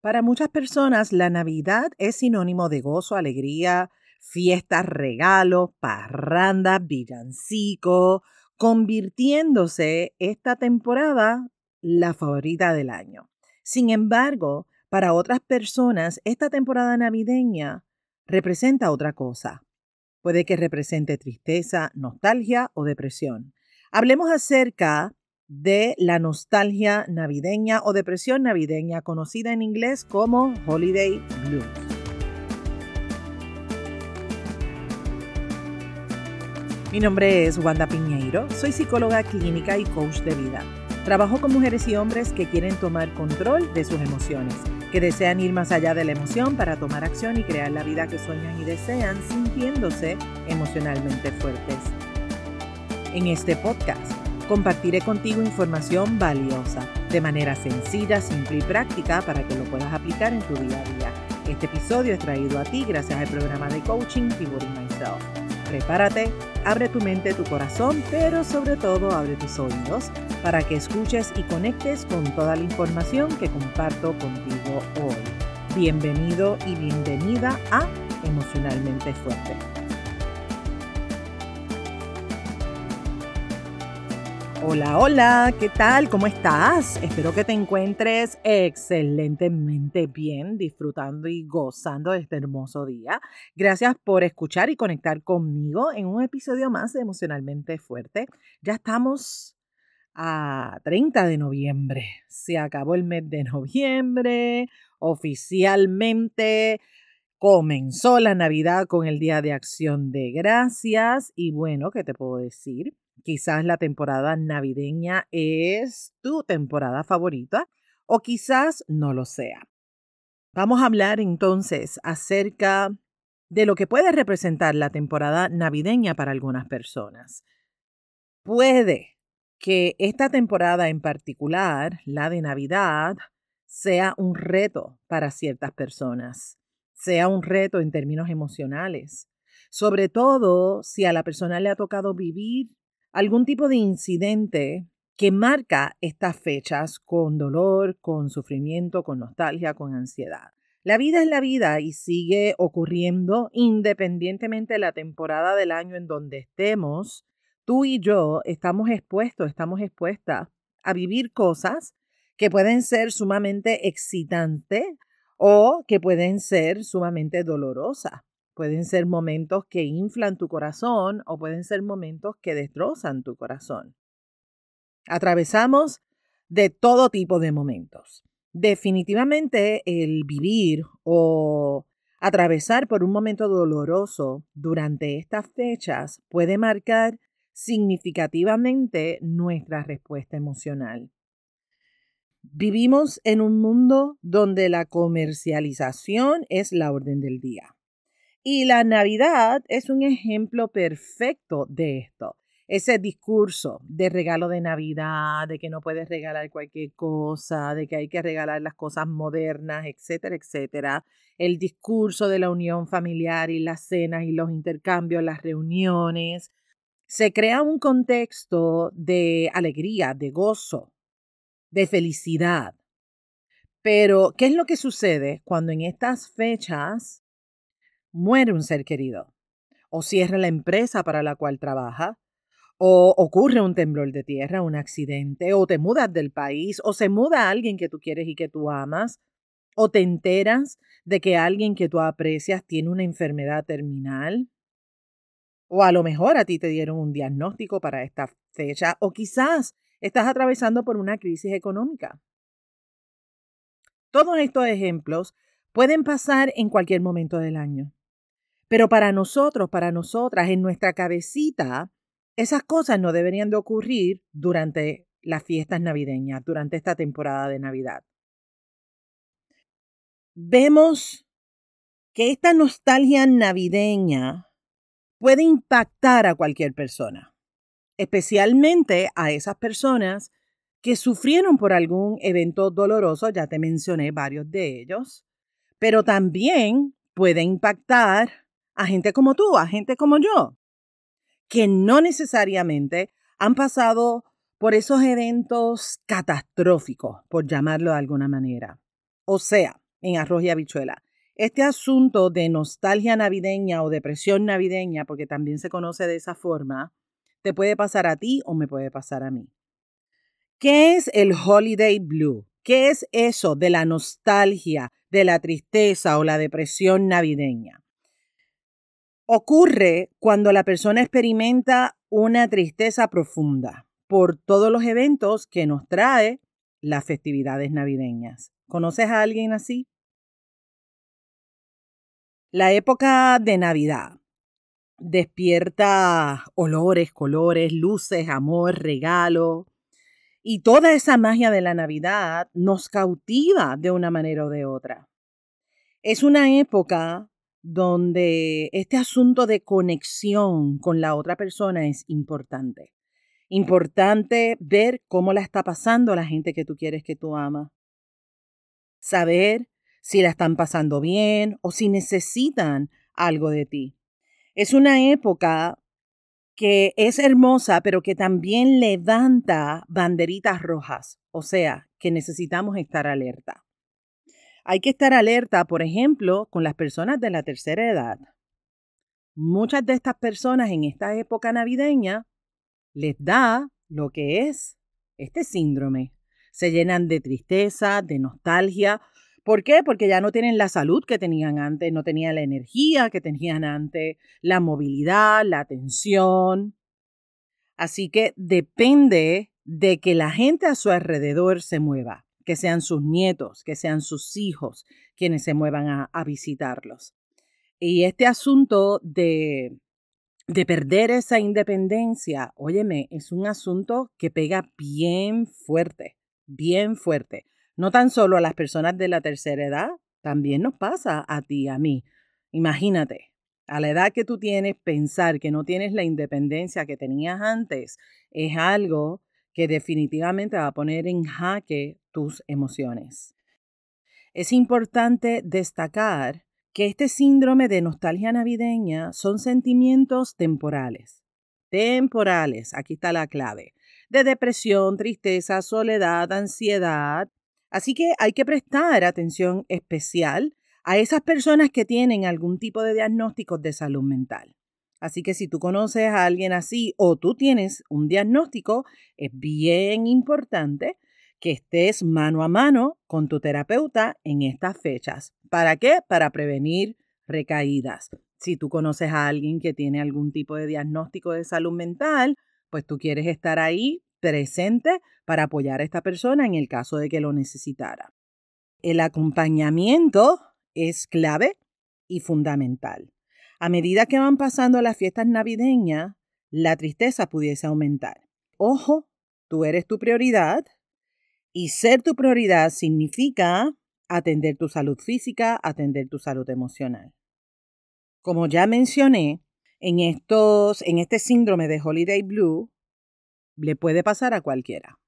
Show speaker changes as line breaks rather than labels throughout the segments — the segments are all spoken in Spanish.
Para muchas personas, la Navidad es sinónimo de gozo, alegría, fiestas, regalos, parrandas, villancico, convirtiéndose esta temporada la favorita del año. Sin embargo, para otras personas, esta temporada navideña representa otra cosa. Puede que represente tristeza, nostalgia o depresión. Hablemos acerca de la nostalgia navideña o depresión navideña, conocida en inglés como Holiday Blues. Mi nombre es Wanda Piñeiro, soy psicóloga clínica y coach de vida. Trabajo con mujeres y hombres que quieren tomar control de sus emociones que desean ir más allá de la emoción para tomar acción y crear la vida que sueñan y desean sintiéndose emocionalmente fuertes. En este podcast compartiré contigo información valiosa de manera sencilla, simple y práctica para que lo puedas aplicar en tu día a día. Este episodio es traído a ti gracias al programa de coaching Pivoting Myself. Prepárate, abre tu mente, tu corazón, pero sobre todo abre tus oídos para que escuches y conectes con toda la información que comparto contigo hoy. Bienvenido y bienvenida a Emocionalmente Fuerte. Hola, hola, ¿qué tal? ¿Cómo estás? Espero que te encuentres excelentemente bien, disfrutando y gozando de este hermoso día. Gracias por escuchar y conectar conmigo en un episodio más de Emocionalmente Fuerte. Ya estamos a 30 de noviembre. Se acabó el mes de noviembre. Oficialmente comenzó la Navidad con el Día de Acción de Gracias. Y bueno, ¿qué te puedo decir? Quizás la temporada navideña es tu temporada favorita o quizás no lo sea. Vamos a hablar entonces acerca de lo que puede representar la temporada navideña para algunas personas. Puede que esta temporada en particular, la de Navidad, sea un reto para ciertas personas, sea un reto en términos emocionales, sobre todo si a la persona le ha tocado vivir algún tipo de incidente que marca estas fechas con dolor, con sufrimiento, con nostalgia, con ansiedad. La vida es la vida y sigue ocurriendo independientemente de la temporada del año en donde estemos tú y yo estamos expuestos, estamos expuestas a vivir cosas que pueden ser sumamente excitantes o que pueden ser sumamente dolorosas. Pueden ser momentos que inflan tu corazón o pueden ser momentos que destrozan tu corazón. Atravesamos de todo tipo de momentos. Definitivamente el vivir o atravesar por un momento doloroso durante estas fechas puede marcar significativamente nuestra respuesta emocional. Vivimos en un mundo donde la comercialización es la orden del día. Y la Navidad es un ejemplo perfecto de esto. Ese discurso de regalo de Navidad, de que no puedes regalar cualquier cosa, de que hay que regalar las cosas modernas, etcétera, etcétera. El discurso de la unión familiar y las cenas y los intercambios, las reuniones, se crea un contexto de alegría, de gozo, de felicidad. Pero, ¿qué es lo que sucede cuando en estas fechas muere un ser querido? O cierra la empresa para la cual trabaja, o ocurre un temblor de tierra, un accidente, o te mudas del país, o se muda alguien que tú quieres y que tú amas, o te enteras de que alguien que tú aprecias tiene una enfermedad terminal, o a lo mejor a ti te dieron un diagnóstico para esta fecha, o quizás estás atravesando por una crisis económica. Todos estos ejemplos pueden pasar en cualquier momento del año. Pero para nosotros, para nosotras, en nuestra cabecita, esas cosas no deberían de ocurrir durante las fiestas navideñas, durante esta temporada de Navidad. Vemos que esta nostalgia navideña puede impactar a cualquier persona, especialmente a esas personas que sufrieron por algún evento doloroso, ya te mencioné varios de ellos, pero también puede impactar a gente como tú, a gente como yo, que no necesariamente han pasado por esos eventos catastróficos, por llamarlo de alguna manera. O sea, en arroz y habichuela. Este asunto de nostalgia navideña o depresión navideña, porque también se conoce de esa forma, te puede pasar a ti o me puede pasar a mí. ¿Qué es el holiday blue? ¿Qué es eso de la nostalgia, de la tristeza o la depresión navideña? Ocurre cuando la persona experimenta una tristeza profunda por todos los eventos que nos trae las festividades navideñas. ¿Conoces a alguien así? La época de Navidad despierta olores, colores, luces, amor, regalo. Y toda esa magia de la Navidad nos cautiva de una manera o de otra. Es una época donde este asunto de conexión con la otra persona es importante. Importante ver cómo la está pasando la gente que tú quieres que tú amas. Saber si la están pasando bien o si necesitan algo de ti. Es una época que es hermosa, pero que también levanta banderitas rojas, o sea, que necesitamos estar alerta. Hay que estar alerta, por ejemplo, con las personas de la tercera edad. Muchas de estas personas en esta época navideña les da lo que es este síndrome. Se llenan de tristeza, de nostalgia. ¿Por qué? Porque ya no tienen la salud que tenían antes, no tenían la energía que tenían antes, la movilidad, la atención. Así que depende de que la gente a su alrededor se mueva, que sean sus nietos, que sean sus hijos quienes se muevan a, visitarlos. Y este asunto de de perder esa independencia, óyeme, es un asunto que pega bien fuerte, bien fuerte. No tan solo a las personas de la tercera edad, también nos pasa a ti, a mí. Imagínate, a la edad que tú tienes, pensar que no tienes la independencia que tenías antes es algo que definitivamente va a poner en jaque tus emociones. Es importante destacar que este síndrome de nostalgia navideña son sentimientos temporales. Temporales, aquí está la clave, de depresión, tristeza, soledad, ansiedad. Así que hay que prestar atención especial a esas personas que tienen algún tipo de diagnóstico de salud mental. Así que si tú conoces a alguien así o tú tienes un diagnóstico, es bien importante que estés mano a mano con tu terapeuta en estas fechas. ¿Para qué? Para prevenir recaídas. Si tú conoces a alguien que tiene algún tipo de diagnóstico de salud mental, pues tú quieres estar ahí presente para apoyar a esta persona en el caso de que lo necesitara. El acompañamiento es clave y fundamental. A medida que van pasando las fiestas navideñas, la tristeza pudiese aumentar. Ojo, tú eres tu prioridad, y ser tu prioridad significa atender tu salud física, atender tu salud emocional. Como ya mencioné, en, estos, en este síndrome de Holiday Blue le puede pasar a cualquiera.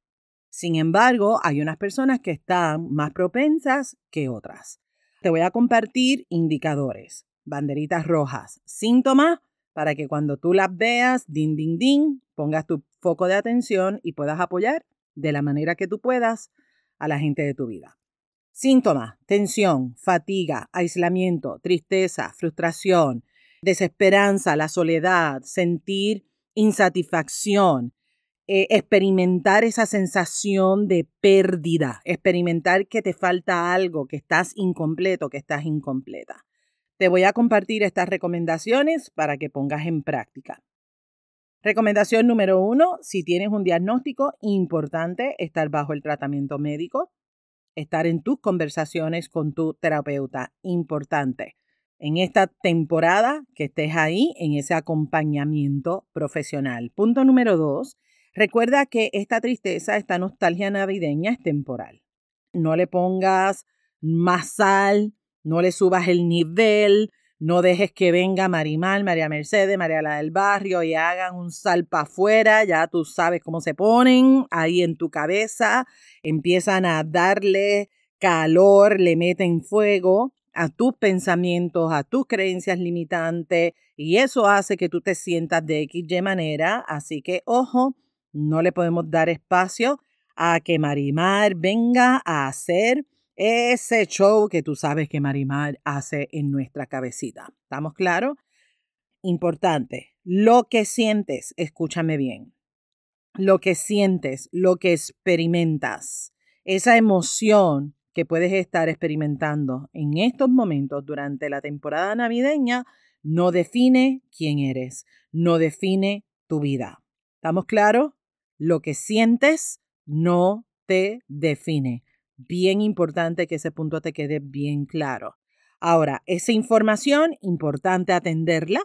Sin embargo, hay unas personas que están más propensas que otras. Te voy a compartir indicadores, banderitas rojas, síntomas para que cuando tú las veas, din, din, din, pongas tu foco de atención y puedas apoyar de la manera que tú puedas a la gente de tu vida. Síntomas, tensión, fatiga, aislamiento, tristeza, frustración, desesperanza, la soledad, sentir insatisfacción, eh, experimentar esa sensación de pérdida, experimentar que te falta algo, que estás incompleto, que estás incompleta. Te voy a compartir estas recomendaciones para que pongas en práctica. Recomendación número uno, si tienes un diagnóstico, importante estar bajo el tratamiento médico, estar en tus conversaciones con tu terapeuta, importante. En esta temporada que estés ahí en ese acompañamiento profesional. Punto número dos, recuerda que esta tristeza, esta nostalgia navideña es temporal. No le pongas más sal, no le subas el nivel, no dejes que venga Marimal, María Mercedes, María la del barrio y hagan un salpa afuera. Ya tú sabes cómo se ponen ahí en tu cabeza. Empiezan a darle calor, le meten fuego a tus pensamientos, a tus creencias limitantes y eso hace que tú te sientas de X y manera. Así que, ojo, no le podemos dar espacio a que Marimar venga a hacer ese show que tú sabes que Marimar hace en nuestra cabecita. ¿Estamos claros? Importante, lo que sientes, escúchame bien, lo que sientes, lo que experimentas, esa emoción que puedes estar experimentando en estos momentos durante la temporada navideña no define quién eres, no define tu vida. ¿Estamos claros? Lo que sientes no te define. Bien importante que ese punto te quede bien claro. Ahora, esa información, importante atenderla,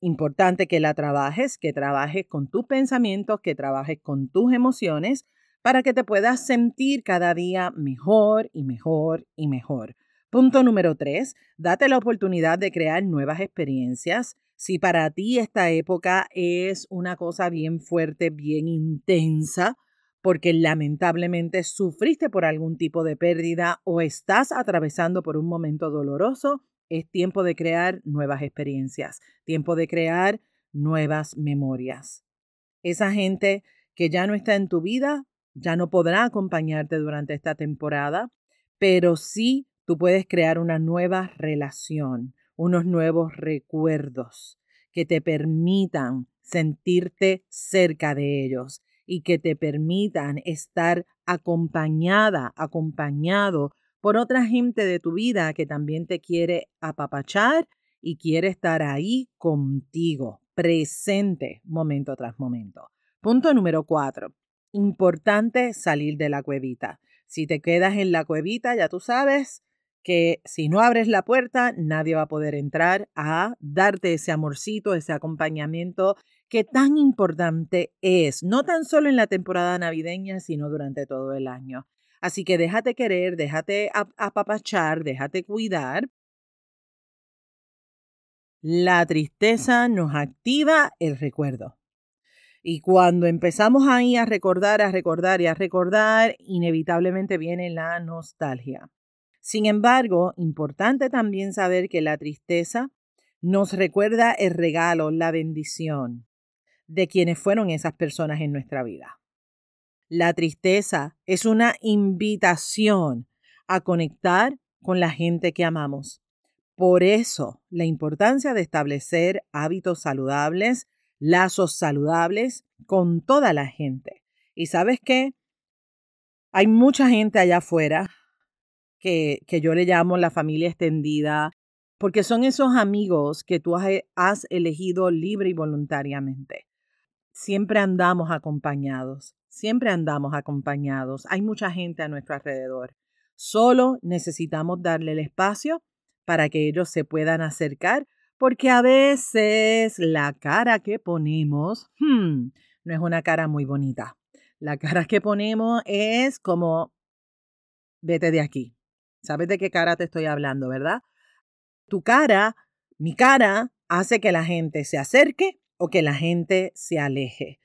importante que la trabajes, que trabajes con tus pensamientos, que trabajes con tus emociones, para que te puedas sentir cada día mejor y mejor y mejor. Punto número tres, date la oportunidad de crear nuevas experiencias. Si para ti esta época es una cosa bien fuerte, bien intensa, porque lamentablemente sufriste por algún tipo de pérdida o estás atravesando por un momento doloroso, es tiempo de crear nuevas experiencias, tiempo de crear nuevas memorias. Esa gente que ya no está en tu vida ya no podrá acompañarte durante esta temporada, pero sí tú puedes crear una nueva relación, unos nuevos recuerdos que te permitan sentirte cerca de ellos y que te permitan estar acompañada, acompañado por otra gente de tu vida que también te quiere apapachar y quiere estar ahí contigo, presente momento tras momento. Punto número cuatro. Importante salir de la cuevita. Si te quedas en la cuevita, ya tú sabes que si no abres la puerta, nadie va a poder entrar a darte ese amorcito, ese acompañamiento que tan importante es, no tan solo en la temporada navideña, sino durante todo el año. Así que déjate querer, déjate apapachar, déjate cuidar. La tristeza nos activa el recuerdo. Y cuando empezamos ahí a recordar, a recordar y a recordar, inevitablemente viene la nostalgia. Sin embargo, importante también saber que la tristeza nos recuerda el regalo, la bendición de quienes fueron esas personas en nuestra vida. La tristeza es una invitación a conectar con la gente que amamos. Por eso, la importancia de establecer hábitos saludables lazos saludables con toda la gente. Y sabes qué? Hay mucha gente allá afuera que, que yo le llamo la familia extendida, porque son esos amigos que tú has elegido libre y voluntariamente. Siempre andamos acompañados, siempre andamos acompañados. Hay mucha gente a nuestro alrededor. Solo necesitamos darle el espacio para que ellos se puedan acercar porque a veces la cara que ponemos hmm, no es una cara muy bonita. La cara que ponemos es como, vete de aquí. ¿Sabes de qué cara te estoy hablando, verdad? Tu cara, mi cara, hace que la gente se acerque o que la gente se aleje.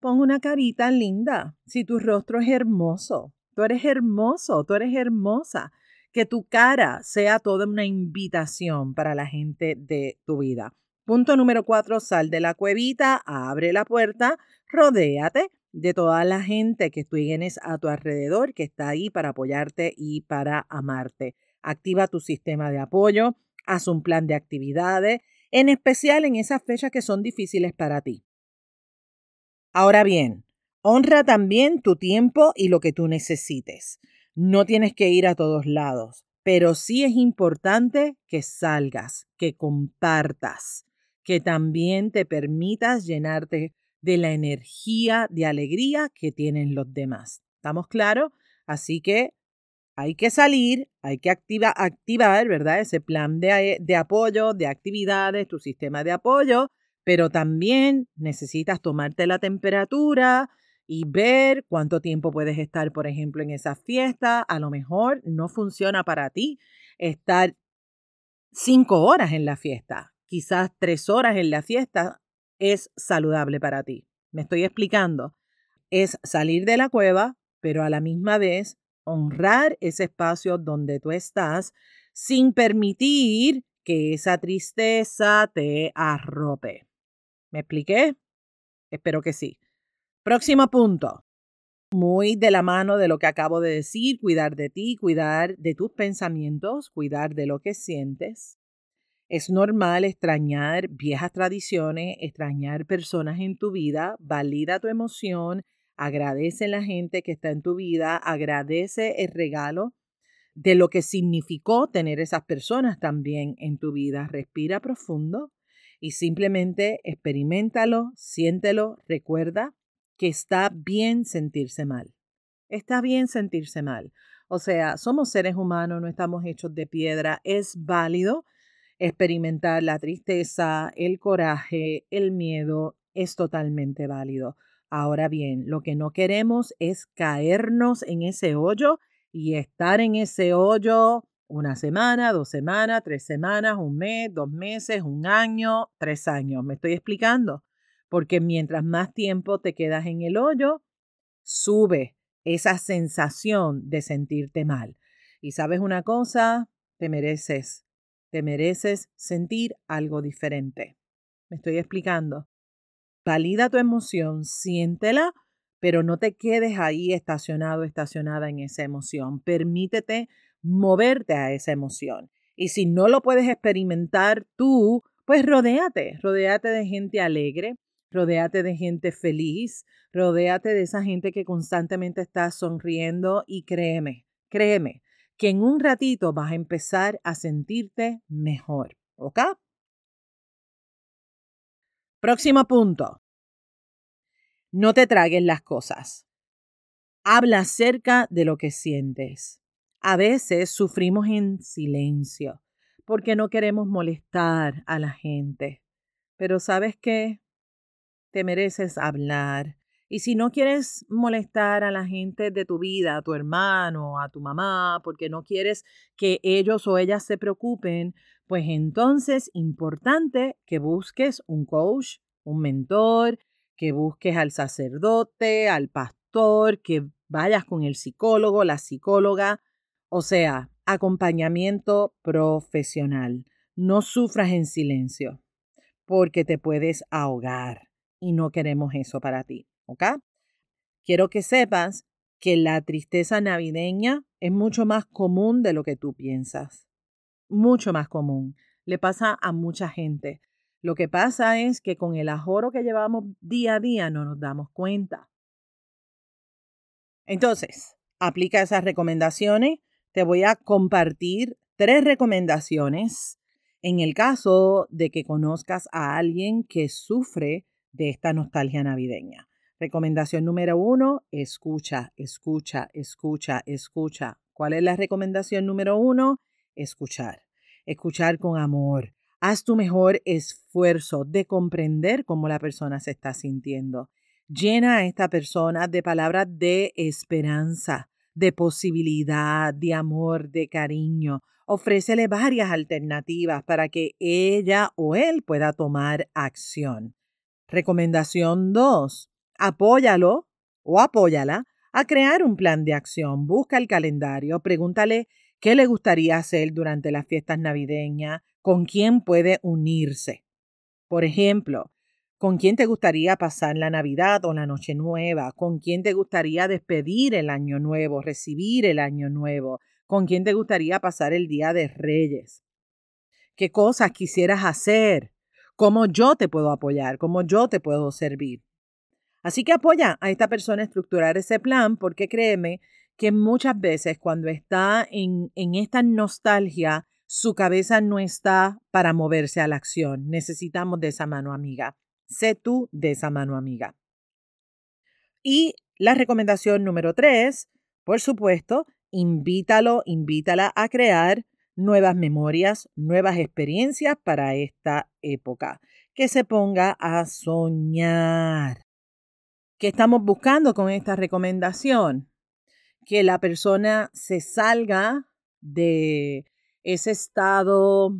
Pon una carita linda. Si tu rostro es hermoso, tú eres hermoso, tú eres hermosa que tu cara sea toda una invitación para la gente de tu vida. Punto número cuatro, sal de la cuevita, abre la puerta, rodéate de toda la gente que tú tienes a tu alrededor, que está ahí para apoyarte y para amarte. Activa tu sistema de apoyo, haz un plan de actividades, en especial en esas fechas que son difíciles para ti. Ahora bien, honra también tu tiempo y lo que tú necesites. No tienes que ir a todos lados, pero sí es importante que salgas, que compartas, que también te permitas llenarte de la energía de alegría que tienen los demás. ¿Estamos claros? Así que hay que salir, hay que activar, ¿verdad? Ese plan de, de apoyo, de actividades, tu sistema de apoyo, pero también necesitas tomarte la temperatura, y ver cuánto tiempo puedes estar, por ejemplo, en esa fiesta. A lo mejor no funciona para ti estar cinco horas en la fiesta. Quizás tres horas en la fiesta es saludable para ti. ¿Me estoy explicando? Es salir de la cueva, pero a la misma vez honrar ese espacio donde tú estás sin permitir que esa tristeza te arrope. ¿Me expliqué? Espero que sí. Próximo punto. muy de la mano de lo que acabo de decir, cuidar de ti, cuidar de tus pensamientos, cuidar de lo que sientes. Es normal extrañar viejas tradiciones, extrañar personas en tu vida, valida tu emoción, agradece la gente que está en tu vida, agradece el regalo de lo que significó tener esas personas también en tu vida. Respira profundo y simplemente experimentalo, siéntelo, recuerda que está bien sentirse mal. Está bien sentirse mal. O sea, somos seres humanos, no estamos hechos de piedra. Es válido experimentar la tristeza, el coraje, el miedo. Es totalmente válido. Ahora bien, lo que no queremos es caernos en ese hoyo y estar en ese hoyo una semana, dos semanas, tres semanas, un mes, dos meses, un año, tres años. ¿Me estoy explicando? Porque mientras más tiempo te quedas en el hoyo, sube esa sensación de sentirte mal. Y sabes una cosa, te mereces, te mereces sentir algo diferente. ¿Me estoy explicando? Valida tu emoción, siéntela, pero no te quedes ahí estacionado, estacionada en esa emoción. Permítete moverte a esa emoción. Y si no lo puedes experimentar tú, pues rodéate, rodéate de gente alegre, rodéate de gente feliz, rodéate de esa gente que constantemente está sonriendo y créeme, créeme, que en un ratito vas a empezar a sentirte mejor, ¿ok? Próximo punto. No te tragues las cosas. Habla acerca de lo que sientes. A veces sufrimos en silencio porque no queremos molestar a la gente. Pero sabes qué? Te mereces hablar. Y si no quieres molestar a la gente de tu vida, a tu hermano, a tu mamá, porque no quieres que ellos o ellas se preocupen, pues entonces importante que busques un coach, un mentor, que busques al sacerdote, al pastor, que vayas con el psicólogo, la psicóloga, o sea, acompañamiento profesional. No sufras en silencio, porque te puedes ahogar y no queremos eso para ti, ¿ok? Quiero que sepas que la tristeza navideña es mucho más común de lo que tú piensas. Mucho más común. Le pasa a mucha gente. Lo que pasa es que con el ajoro que llevamos día a día no nos damos cuenta. Entonces, aplica esas recomendaciones. Te voy a compartir tres recomendaciones en el caso de que conozcas a alguien que sufre de esta nostalgia navideña. Recomendación número uno, escucha, escucha, escucha, escucha. ¿Cuál es la recomendación número uno? Escuchar. Escuchar con amor, Haz tu mejor esfuerzo de comprender cómo la persona se está sintiendo. Llena a esta persona de palabras de esperanza, de posibilidad, de amor, de cariño. Ofrécele varias alternativas para que ella o él pueda tomar acción. Recomendación 2. Apóyalo o apóyala a crear un plan de acción. Busca el calendario, pregúntale qué le gustaría hacer durante las fiestas navideñas, con quién puede unirse. Por ejemplo, ¿con quién te gustaría pasar la Navidad o la Noche Nueva? ¿Con quién te gustaría despedir el Año Nuevo, recibir el Año Nuevo? ¿Con quién te gustaría pasar el Día de Reyes? ¿Qué cosas quisieras hacer? ¿Cómo yo te puedo apoyar? ¿Cómo yo te puedo servir? Así que apoya a esta persona a estructurar ese plan porque créeme que muchas veces cuando está en, en esta nostalgia su cabeza no está para moverse a la acción. Necesitamos de esa mano amiga. Sé tú de esa mano amiga. Y la recomendación número tres, por supuesto, invítalo, invítala a crear nuevas memorias, nuevas experiencias para esta época. Que se ponga a soñar. ¿Qué estamos buscando con esta recomendación? Que la persona se salga de ese estado,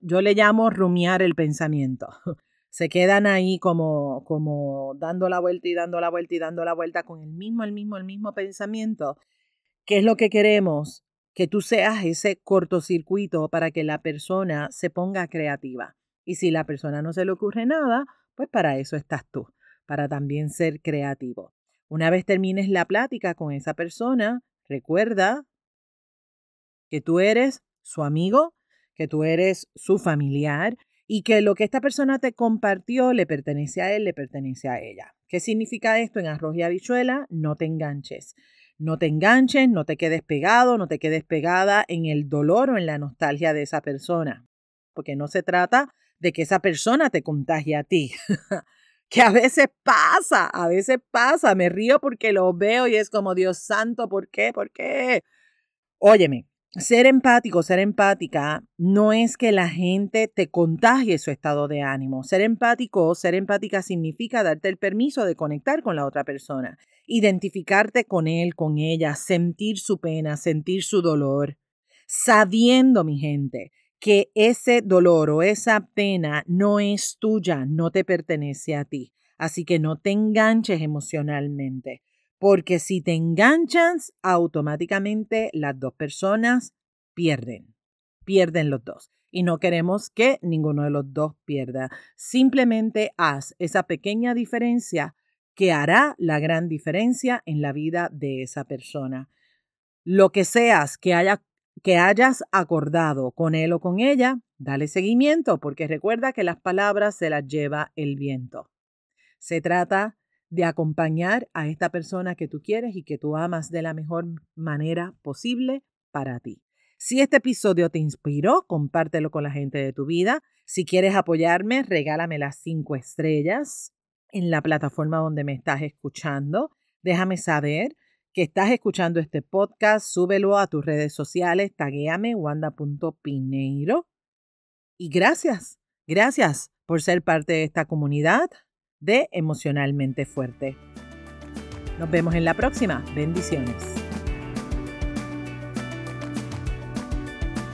yo le llamo rumiar el pensamiento. Se quedan ahí como, como dando la vuelta y dando la vuelta y dando la vuelta con el mismo, el mismo, el mismo pensamiento. ¿Qué es lo que queremos? Que tú seas ese cortocircuito para que la persona se ponga creativa. Y si la persona no se le ocurre nada, pues para eso estás tú, para también ser creativo. Una vez termines la plática con esa persona, recuerda que tú eres su amigo, que tú eres su familiar y que lo que esta persona te compartió le pertenece a él, le pertenece a ella. ¿Qué significa esto en arroz y habichuela? No te enganches. No te enganches, no te quedes pegado, no te quedes pegada en el dolor o en la nostalgia de esa persona. Porque no se trata de que esa persona te contagie a ti. que a veces pasa, a veces pasa. Me río porque lo veo y es como, Dios santo, ¿por qué? ¿Por qué? Óyeme, ser empático, ser empática, no es que la gente te contagie su estado de ánimo. Ser empático, ser empática significa darte el permiso de conectar con la otra persona, identificarte con él, con ella, sentir su pena, sentir su dolor, sabiendo, mi gente, que ese dolor o esa pena no es tuya, no te pertenece a ti. Así que no te enganches emocionalmente. Porque si te enganchas, automáticamente las dos personas pierden. Pierden los dos. Y no queremos que ninguno de los dos pierda. Simplemente haz esa pequeña diferencia que hará la gran diferencia en la vida de esa persona. Lo que seas que, haya, que hayas acordado con él o con ella, dale seguimiento, porque recuerda que las palabras se las lleva el viento. Se trata de acompañar a esta persona que tú quieres y que tú amas de la mejor manera posible para ti. Si este episodio te inspiró, compártelo con la gente de tu vida. Si quieres apoyarme, regálame las cinco estrellas en la plataforma donde me estás escuchando. Déjame saber que estás escuchando este podcast, súbelo a tus redes sociales, taguéame wanda.pineiro. Y gracias, gracias por ser parte de esta comunidad de Emocionalmente Fuerte. Nos vemos en la próxima. Bendiciones.